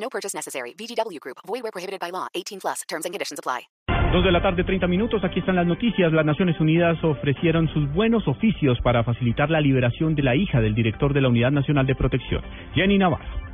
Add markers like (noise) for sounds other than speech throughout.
No purchase necessary. VGW Group. Void where prohibited by law. 18 plus. Terms and conditions apply. Dos de la tarde, 30 minutos. Aquí están las noticias. Las Naciones Unidas ofrecieron sus buenos oficios para facilitar la liberación de la hija del director de la Unidad Nacional de Protección, Jenny Navarro.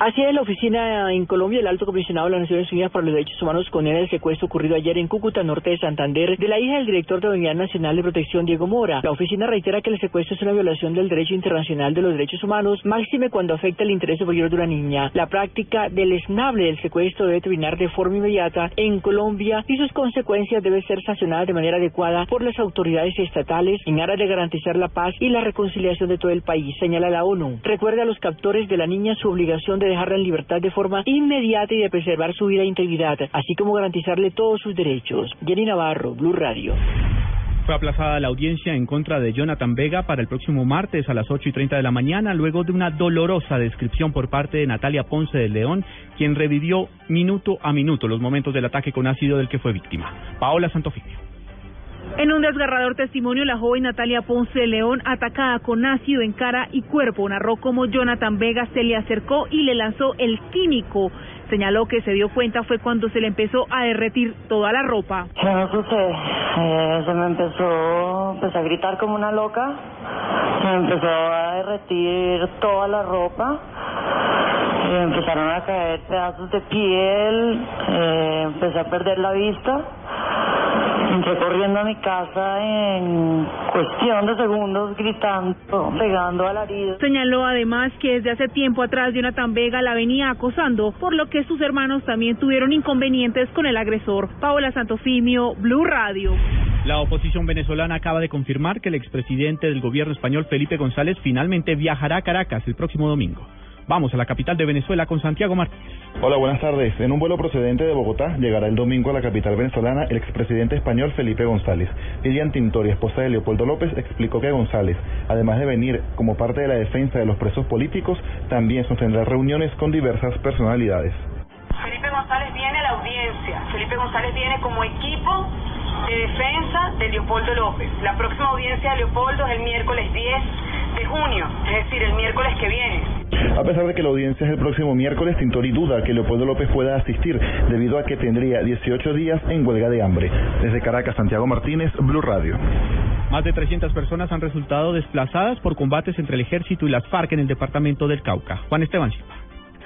Así es, la oficina en Colombia, el alto comisionado de las Naciones Unidas para los Derechos Humanos condena el secuestro ocurrido ayer en Cúcuta, norte de Santander, de la hija del director de la Unidad Nacional de Protección, Diego Mora. La oficina reitera que el secuestro es una violación del derecho internacional de los derechos humanos, máxime cuando afecta el interés superior de una niña. La práctica deleznable del secuestro debe terminar de forma inmediata en Colombia y sus consecuencias deben ser sancionadas de manera adecuada por las autoridades estatales en aras de garantizar la paz y la reconciliación de todo el país, señala la ONU. Recuerda a los captores de la niña su obligación de dejarla en libertad de forma inmediata y de preservar su vida e integridad, así como garantizarle todos sus derechos. Jenny Navarro, Blue Radio. Fue aplazada la audiencia en contra de Jonathan Vega para el próximo martes a las 8 y 30 de la mañana, luego de una dolorosa descripción por parte de Natalia Ponce de León, quien revivió minuto a minuto los momentos del ataque con ácido del que fue víctima. Paola Santofimio. En un desgarrador testimonio, la joven Natalia Ponce de León, atacada con ácido en cara y cuerpo, narró cómo Jonathan Vega se le acercó y le lanzó el químico. Señaló que se dio cuenta fue cuando se le empezó a derretir toda la ropa. ¿Qué me sucede? Eh, se me empezó, empecé a gritar como una loca, se me empezó a derretir toda la ropa, eh, empezaron a caer pedazos de piel, eh, empecé a perder la vista. Entré corriendo a mi casa en cuestión de segundos, gritando, pegando alaridos. Señaló además que desde hace tiempo atrás Jonathan Vega la venía acosando, por lo que sus hermanos también tuvieron inconvenientes con el agresor. Paola Santofimio, Blue Radio. La oposición venezolana acaba de confirmar que el expresidente del gobierno español, Felipe González, finalmente viajará a Caracas el próximo domingo. Vamos a la capital de Venezuela con Santiago Martínez. Hola, buenas tardes. En un vuelo procedente de Bogotá llegará el domingo a la capital venezolana el expresidente español Felipe González. Lilian Tintori, esposa de Leopoldo López, explicó que González, además de venir como parte de la defensa de los presos políticos, también sostendrá reuniones con diversas personalidades. Felipe González viene a la audiencia. Felipe González viene como equipo de defensa de Leopoldo López. La próxima audiencia de Leopoldo es el miércoles 10 de junio, es decir, el. A pesar de que la audiencia es el próximo miércoles, Tintori duda que Leopoldo López pueda asistir debido a que tendría 18 días en huelga de hambre. Desde Caracas, Santiago Martínez, Blue Radio. Más de 300 personas han resultado desplazadas por combates entre el ejército y las FARC en el departamento del Cauca. Juan Esteban Silva.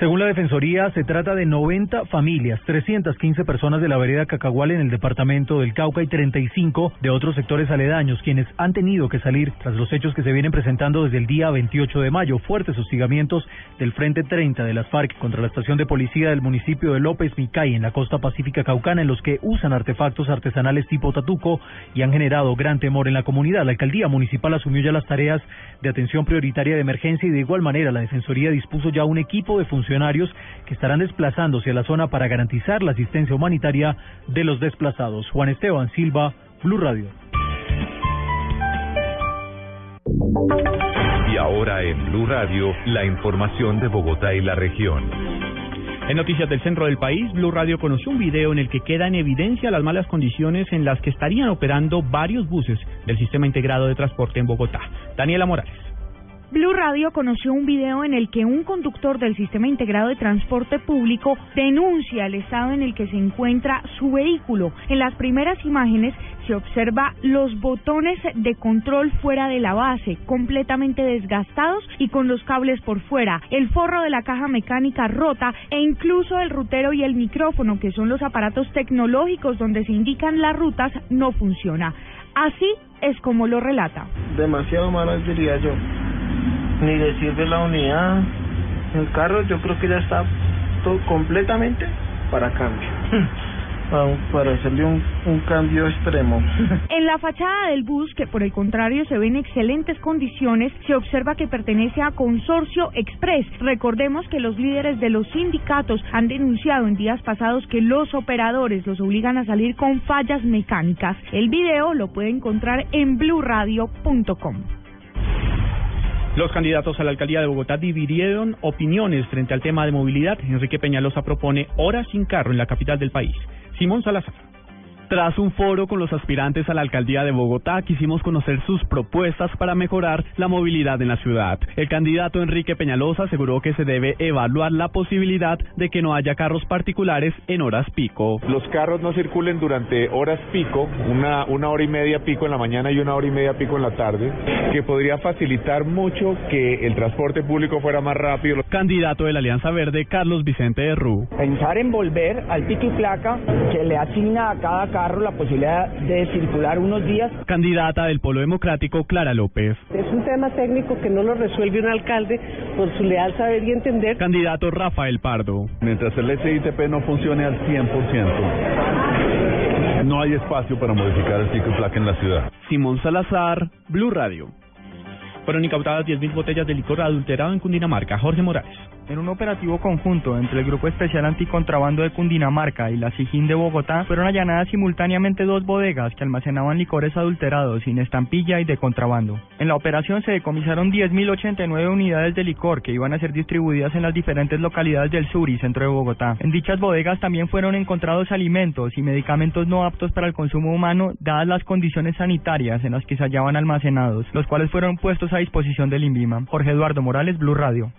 Según la Defensoría, se trata de 90 familias, 315 personas de la vereda Cacagual en el departamento del Cauca y 35 de otros sectores aledaños, quienes han tenido que salir tras los hechos que se vienen presentando desde el día 28 de mayo. Fuertes hostigamientos del Frente 30 de las FARC contra la estación de policía del municipio de López Micay en la costa pacífica caucana, en los que usan artefactos artesanales tipo tatuco y han generado gran temor en la comunidad. La alcaldía municipal asumió ya las tareas de atención prioritaria de emergencia y de igual manera la Defensoría dispuso ya un equipo de funcionarios que estarán desplazándose a la zona para garantizar la asistencia humanitaria de los desplazados. Juan Esteban Silva, Blue Radio. Y ahora en Blue Radio, la información de Bogotá y la región. En noticias del centro del país, Blue Radio conoció un video en el que queda en evidencia las malas condiciones en las que estarían operando varios buses del sistema integrado de transporte en Bogotá. Daniela Morales. Blue Radio conoció un video en el que un conductor del Sistema Integrado de Transporte Público denuncia el estado en el que se encuentra su vehículo. En las primeras imágenes se observa los botones de control fuera de la base, completamente desgastados y con los cables por fuera, el forro de la caja mecánica rota e incluso el rutero y el micrófono, que son los aparatos tecnológicos donde se indican las rutas, no funciona. Así es como lo relata. Demasiado malo diría yo ni le sirve la unidad. El carro yo creo que ya está todo completamente para cambio. (laughs) para hacerle un, un cambio extremo. (laughs) En la fachada del bus, que por el contrario se ve en excelentes condiciones, se observa que pertenece a Consorcio Express. Recordemos que los líderes de los sindicatos han denunciado en días pasados que los operadores los obligan a salir con fallas mecánicas. El video lo puede encontrar en blurradio.com. Los candidatos a la alcaldía de Bogotá dividieron opiniones frente al tema de movilidad. Enrique Peñalosa propone horas sin carro en la capital del país. Simón Salazar. Tras un foro con los aspirantes a la alcaldía de Bogotá, quisimos conocer sus propuestas para mejorar la movilidad en la ciudad. El candidato Enrique Peñalosa aseguró que se debe evaluar la posibilidad de que no haya carros particulares en horas pico. Los carros no circulen durante horas pico, una, una hora y media pico en la mañana y una hora y media pico en la tarde, que podría facilitar mucho que el transporte público fuera más rápido. Candidato de la Alianza Verde, Carlos Vicente de Rú. Pensar en volver al pico y placa que le asigna a cada carro la posibilidad de circular unos días. Candidata del Polo Democrático, Clara López. Es un tema técnico que no lo resuelve un alcalde por su leal saber y entender. Candidato Rafael Pardo. Mientras el SITP no funcione al 100%, no hay espacio para modificar el y placa en la ciudad. Simón Salazar, Blue Radio. Fueron incautadas 10.000 botellas de licor adulterado en Cundinamarca. Jorge Morales. En un operativo conjunto entre el Grupo Especial Anticontrabando de Cundinamarca y la SIGIN de Bogotá, fueron allanadas simultáneamente dos bodegas que almacenaban licores adulterados sin estampilla y de contrabando. En la operación se decomisaron 10.089 unidades de licor que iban a ser distribuidas en las diferentes localidades del sur y centro de Bogotá. En dichas bodegas también fueron encontrados alimentos y medicamentos no aptos para el consumo humano, dadas las condiciones sanitarias en las que se hallaban almacenados, los cuales fueron puestos a disposición del INVIMA. Jorge Eduardo Morales, Blue Radio.